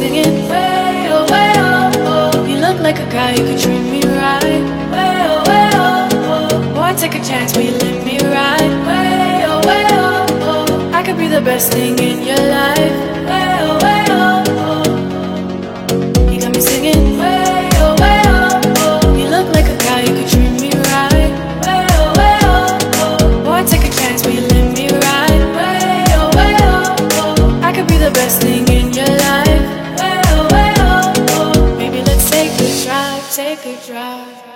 singing way oh way oh oh. You look like a guy who could treat me right. Way oh way oh oh. Boy, take a chance, will you let me ride? Way oh way oh oh. I could be the best thing in your life. Way oh way oh oh. You got me singing way oh way oh oh. You look like a guy could treat me right. Way oh way oh oh. Boy, take a chance, will you let me ride? Way oh way oh oh. I could be the best thing take a drive.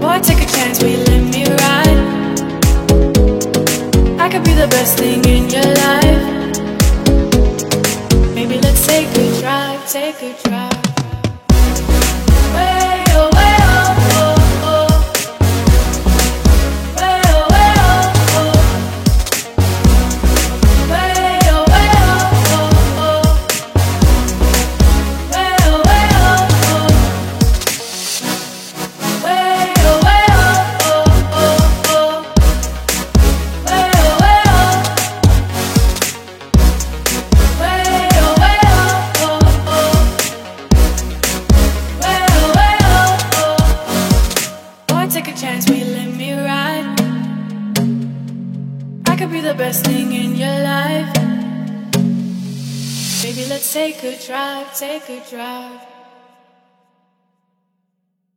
Boy, take a chance, will you let me ride? I could be the best thing in your life. Maybe let's take a take a drive. Could be the best thing in your life. Baby, let's take a drive, take a drive.